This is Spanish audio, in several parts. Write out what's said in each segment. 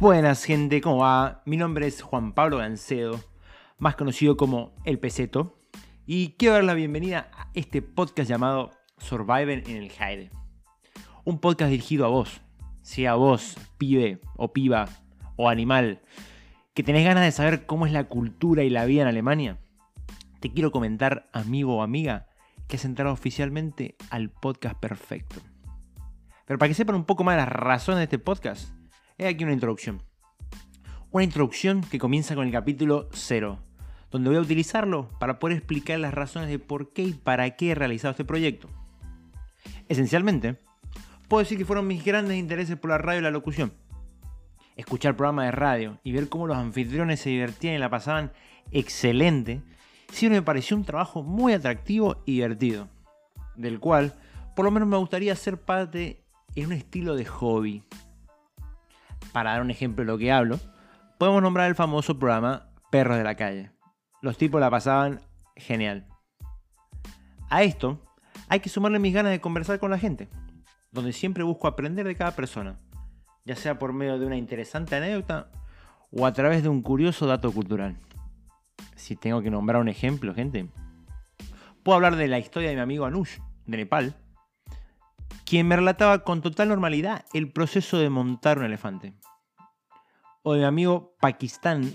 Buenas gente, ¿cómo va? Mi nombre es Juan Pablo Gancedo, más conocido como El Peseto, y quiero dar la bienvenida a este podcast llamado Survivor en el Heide. Un podcast dirigido a vos, sea vos, pibe o piba o animal, que tenés ganas de saber cómo es la cultura y la vida en Alemania. Te quiero comentar, amigo o amiga, que has entrado oficialmente al podcast perfecto. Pero para que sepan un poco más las razones de este podcast, he aquí una introducción. Una introducción que comienza con el capítulo 0, donde voy a utilizarlo para poder explicar las razones de por qué y para qué he realizado este proyecto. Esencialmente, puedo decir que fueron mis grandes intereses por la radio y la locución. Escuchar programas de radio y ver cómo los anfitriones se divertían y la pasaban excelente, siempre me pareció un trabajo muy atractivo y divertido, del cual por lo menos me gustaría ser parte en un estilo de hobby. Para dar un ejemplo de lo que hablo, podemos nombrar el famoso programa Perros de la Calle. Los tipos la pasaban genial. A esto hay que sumarle mis ganas de conversar con la gente, donde siempre busco aprender de cada persona, ya sea por medio de una interesante anécdota o a través de un curioso dato cultural. Si tengo que nombrar un ejemplo, gente, puedo hablar de la historia de mi amigo Anush, de Nepal, quien me relataba con total normalidad el proceso de montar un elefante. O de mi amigo Pakistán,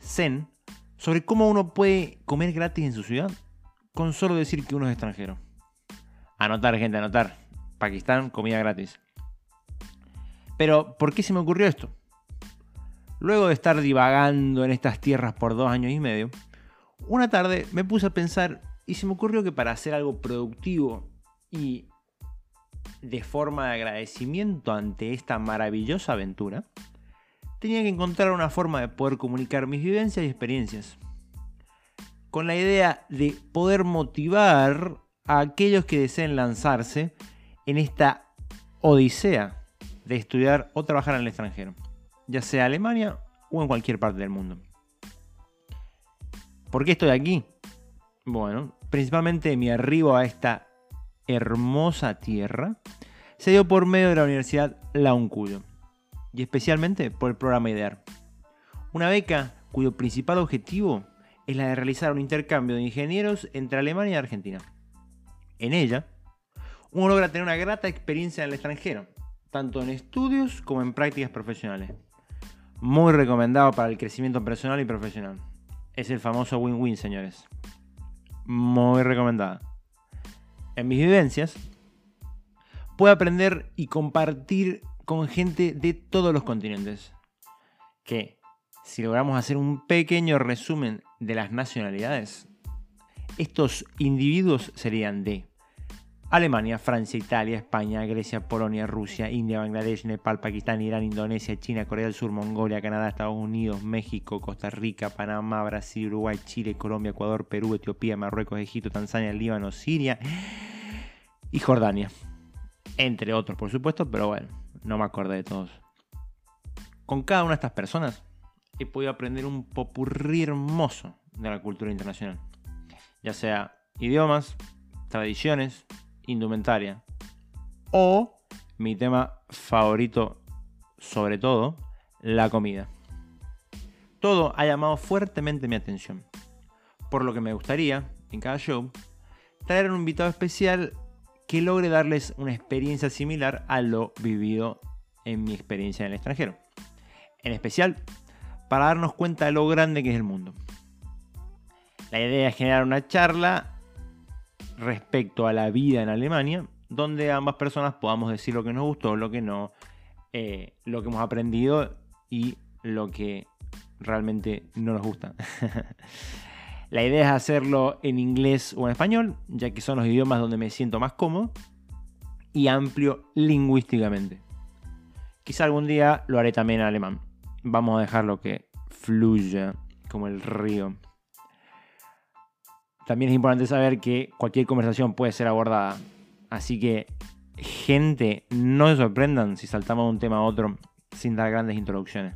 Zen, sobre cómo uno puede comer gratis en su ciudad con solo decir que uno es extranjero. Anotar, gente, anotar. Pakistán, comida gratis. Pero, ¿por qué se me ocurrió esto? Luego de estar divagando en estas tierras por dos años y medio, una tarde me puse a pensar y se me ocurrió que para hacer algo productivo y de forma de agradecimiento ante esta maravillosa aventura, tenía que encontrar una forma de poder comunicar mis vivencias y experiencias. Con la idea de poder motivar a aquellos que deseen lanzarse en esta odisea de estudiar o trabajar en el extranjero, ya sea Alemania o en cualquier parte del mundo. ¿Por qué estoy aquí? Bueno, principalmente mi arribo a esta hermosa tierra se dio por medio de la Universidad La Uncuyo y especialmente por el programa IDEAR. Una beca cuyo principal objetivo es la de realizar un intercambio de ingenieros entre Alemania y Argentina. En ella, uno logra tener una grata experiencia en el extranjero, tanto en estudios como en prácticas profesionales. Muy recomendado para el crecimiento personal y profesional. Es el famoso win-win, señores. Muy recomendada. En mis vivencias, puedo aprender y compartir con gente de todos los continentes. Que, si logramos hacer un pequeño resumen de las nacionalidades, estos individuos serían de Alemania, Francia, Italia, España, Grecia, Polonia, Rusia, India, Bangladesh, Nepal, Pakistán, Irán, Indonesia, China, Corea del Sur, Mongolia, Canadá, Estados Unidos, México, Costa Rica, Panamá, Brasil, Uruguay, Chile, Colombia, Ecuador, Perú, Etiopía, Marruecos, Egipto, Tanzania, Líbano, Siria y Jordania. Entre otros, por supuesto, pero bueno, no me acordé de todos. Con cada una de estas personas he podido aprender un popurrí hermoso de la cultura internacional. Ya sea idiomas, tradiciones, indumentaria. O mi tema favorito, sobre todo, la comida. Todo ha llamado fuertemente mi atención. Por lo que me gustaría, en cada show, traer un invitado especial que logre darles una experiencia similar a lo vivido en mi experiencia en el extranjero. En especial, para darnos cuenta de lo grande que es el mundo. La idea es generar una charla respecto a la vida en Alemania, donde ambas personas podamos decir lo que nos gustó, lo que no, eh, lo que hemos aprendido y lo que realmente no nos gusta. la idea es hacerlo en inglés o en español, ya que son los idiomas donde me siento más cómodo y amplio lingüísticamente. Quizá algún día lo haré también en alemán. Vamos a dejarlo que fluya como el río. También es importante saber que cualquier conversación puede ser abordada. Así que, gente, no se sorprendan si saltamos de un tema a otro sin dar grandes introducciones.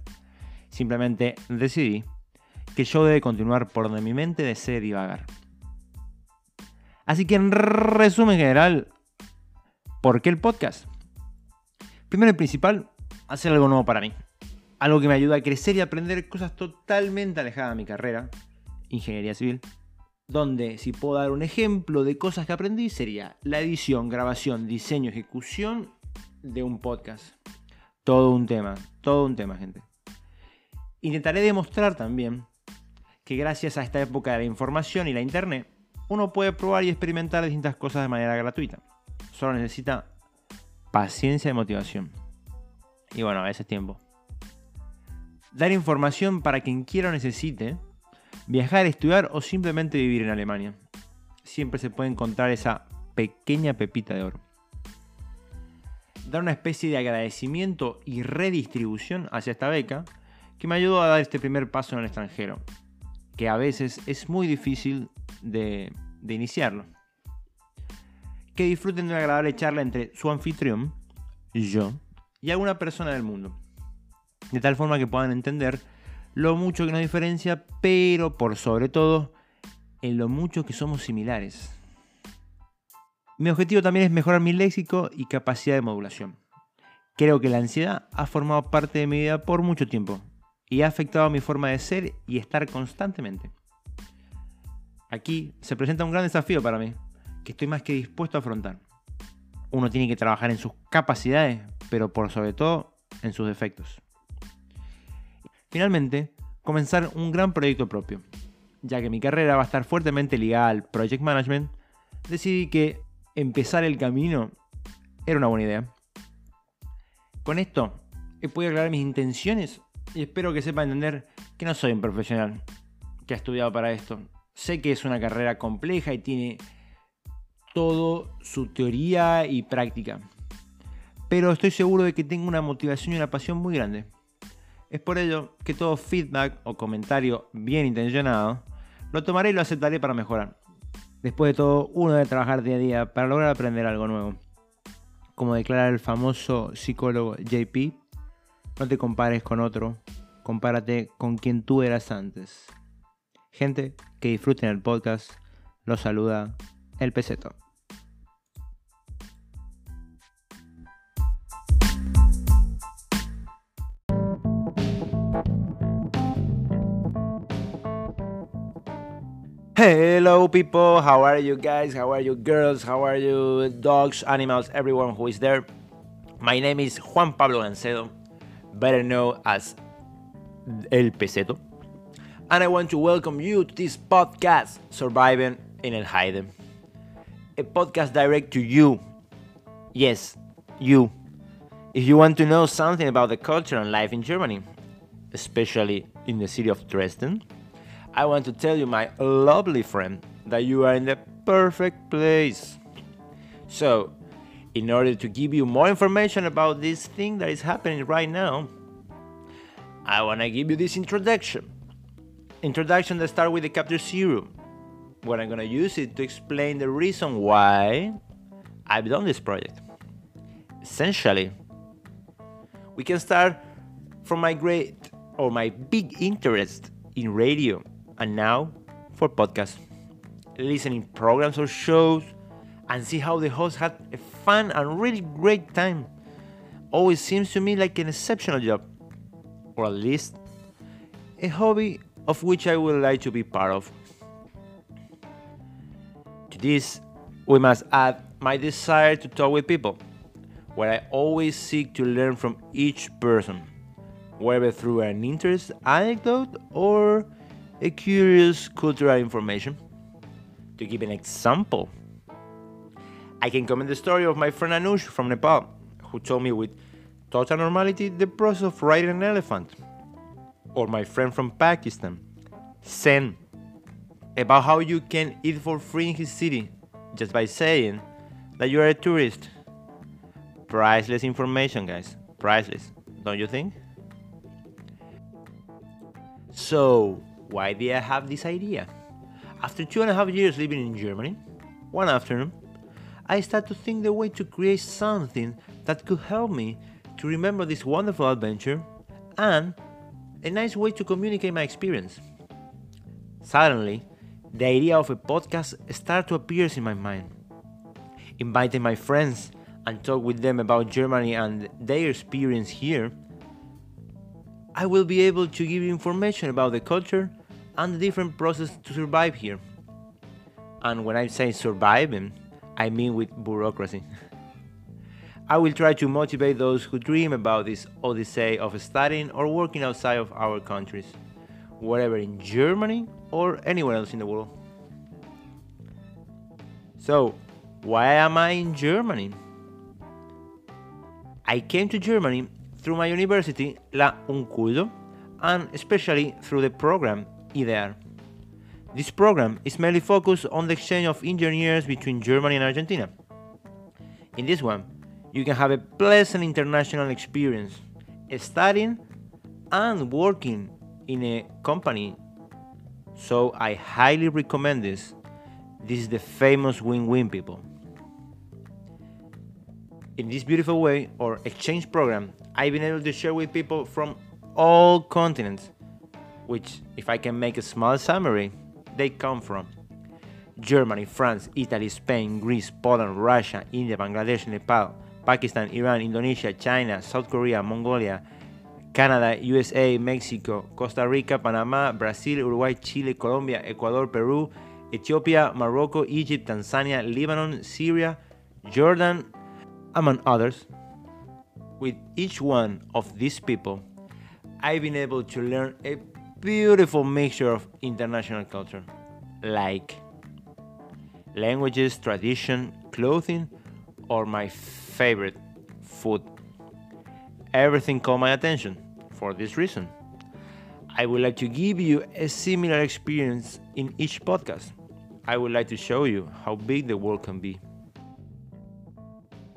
Simplemente decidí que yo debe continuar por donde mi mente desee divagar. Así que en resumen general, ¿por qué el podcast? Primero y principal, hacer algo nuevo para mí. Algo que me ayuda a crecer y aprender cosas totalmente alejadas de mi carrera, ingeniería civil. Donde, si puedo dar un ejemplo de cosas que aprendí, sería la edición, grabación, diseño, ejecución de un podcast. Todo un tema, todo un tema, gente. Intentaré demostrar también que gracias a esta época de la información y la internet, uno puede probar y experimentar distintas cosas de manera gratuita. Solo necesita paciencia y motivación. Y bueno, a veces tiempo. Dar información para quien quiera o necesite, viajar, estudiar o simplemente vivir en Alemania. Siempre se puede encontrar esa pequeña pepita de oro. Dar una especie de agradecimiento y redistribución hacia esta beca que me ayudó a dar este primer paso en el extranjero, que a veces es muy difícil de, iniciarlo. Que disfruten de una agradable charla entre su anfitrión, yo, y alguna persona del mundo. De tal forma que puedan entender lo mucho que nos diferencia, pero por sobre todo, en lo mucho que somos similares. Mi objetivo también es mejorar mi léxico y capacidad de modulación. Creo que la ansiedad ha formado parte de mi vida por mucho tiempo y ha afectado mi forma de ser y estar constantemente. Aquí se presenta un gran desafío para mí, que estoy más que dispuesto a afrontar. Uno tiene que trabajar en sus capacidades, pero por sobre todo en sus defectos. Finalmente, comenzar un gran proyecto propio. Ya que mi carrera va a estar fuertemente ligada al project management, decidí que empezar el camino era una buena idea. Con esto he podido aclarar mis intenciones y espero que sepa entender que no soy un profesional que ha estudiado para esto. Sé que es una carrera compleja y tiene todo su teoría y práctica. Pero estoy seguro de que tengo una motivación y una pasión muy grande. Es por ello que todo feedback o comentario bien intencionado lo tomaré y lo aceptaré para mejorar. Después de todo, uno debe trabajar día a día para lograr aprender algo nuevo. Como declara el famoso psicólogo JP, no te compares con otro, compárate con quien tú eras antes. Gente, que disfruten el podcast, los saluda el peseto. Hello, people. How are you guys? How are you, girls? How are you, dogs, animals, everyone who is there? My name is Juan Pablo Gancedo, better known as El Peseto, and I want to welcome you to this podcast, Surviving in El Haide. A podcast direct to you. Yes, you. If you want to know something about the culture and life in Germany, especially in the city of Dresden, I want to tell you, my lovely friend, that you are in the perfect place. So, in order to give you more information about this thing that is happening right now, I want to give you this introduction. Introduction that starts with the chapter zero, where I'm going to use it to explain the reason why I've done this project. Essentially, we can start from my great or my big interest in radio and now for podcasts. Listening programs or shows and see how the host had a fun and really great time. Always seems to me like an exceptional job, or at least a hobby of which I would like to be part of. To this, we must add my desire to talk with people, where I always seek to learn from each person, whether through an interest, anecdote, or a curious cultural information. To give an example, I can comment the story of my friend Anush from Nepal, who told me with total normality the process of riding an elephant. Or my friend from Pakistan, Sen, about how you can eat for free in his city just by saying that you are a tourist. Priceless information, guys. Priceless, don't you think? So, why did I have this idea? After two and a half years living in Germany, one afternoon, I started to think the way to create something that could help me to remember this wonderful adventure and a nice way to communicate my experience. Suddenly, the idea of a podcast started to appear in my mind. Inviting my friends and talk with them about Germany and their experience here, I will be able to give information about the culture and the different process to survive here. And when I say surviving, I mean with bureaucracy. I will try to motivate those who dream about this odyssey of studying or working outside of our countries, wherever in Germany or anywhere else in the world. So, why am I in Germany? I came to Germany through my university, La Unculdo, and especially through the program IDEAR. This program is mainly focused on the exchange of engineers between Germany and Argentina. In this one, you can have a pleasant international experience studying and working in a company. So I highly recommend this. This is the famous win win people. In this beautiful way or exchange program, I've been able to share with people from all continents, which, if I can make a small summary, they come from Germany, France, Italy, Spain, Greece, Poland, Russia, India, Bangladesh, Nepal, Pakistan, Iran, Indonesia, China, South Korea, Mongolia, Canada, USA, Mexico, Costa Rica, Panama, Brazil, Uruguay, Chile, Colombia, Ecuador, Peru, Ethiopia, Morocco, Egypt, Tanzania, Lebanon, Syria, Jordan, among others. With each one of these people, I've been able to learn a beautiful mixture of international culture, like languages, tradition, clothing, or my favorite, food. Everything caught my attention for this reason. I would like to give you a similar experience in each podcast. I would like to show you how big the world can be.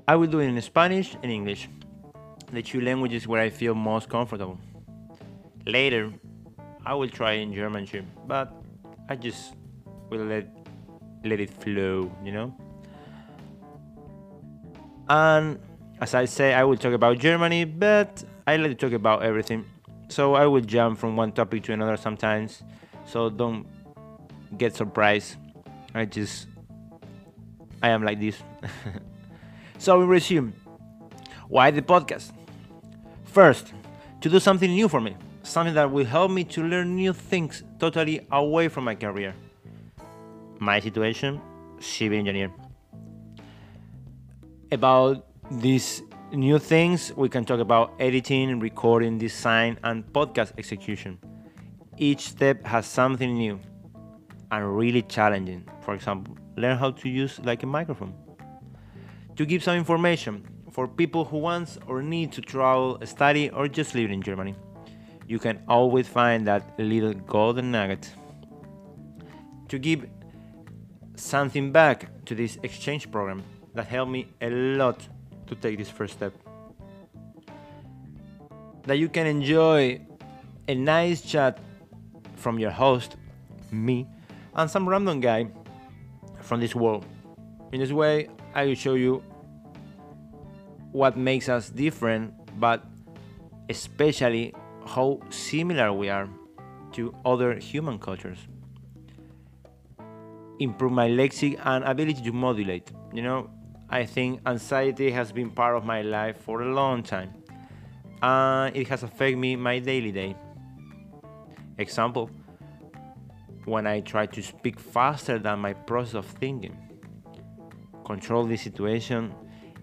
I will do it in Spanish and English, the two languages where I feel most comfortable. Later, I will try in German too, but I just will let let it flow, you know. And as I say, I will talk about Germany, but I like to talk about everything. So I will jump from one topic to another sometimes. So don't get surprised. I just I am like this. so we resume. Why the podcast? First, to do something new for me something that will help me to learn new things totally away from my career. My situation, civil engineer. About these new things, we can talk about editing, recording, design, and podcast execution. Each step has something new and really challenging. For example, learn how to use like a microphone. To give some information for people who want or need to travel, study, or just live in Germany you can always find that little golden nugget. To give something back to this exchange program that helped me a lot to take this first step. That you can enjoy a nice chat from your host, me, and some random guy from this world. In this way, I will show you what makes us different, but especially how similar we are to other human cultures. Improve my lexic and ability to modulate. You know, I think anxiety has been part of my life for a long time, and it has affected me my daily day. Example, when I try to speak faster than my process of thinking. Control this situation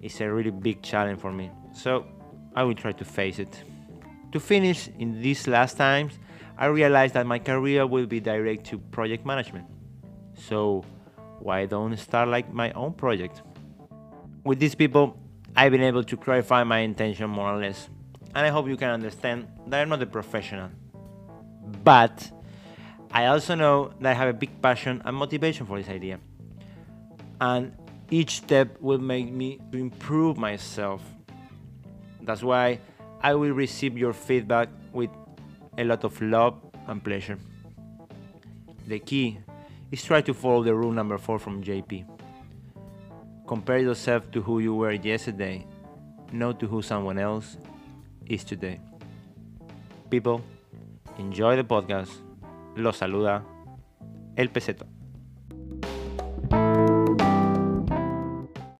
is a really big challenge for me, so I will try to face it. To finish, in these last times, I realized that my career will be direct to project management. So, why don't start like my own project? With these people, I've been able to clarify my intention more or less, and I hope you can understand that I'm not a professional. But I also know that I have a big passion and motivation for this idea. And each step will make me to improve myself. That's why I will receive your feedback with a lot of love and pleasure. The key is try to follow the rule number 4 from JP. Compare yourself to who you were yesterday, not to who someone else is today. People, enjoy the podcast. Los saluda El Peseto.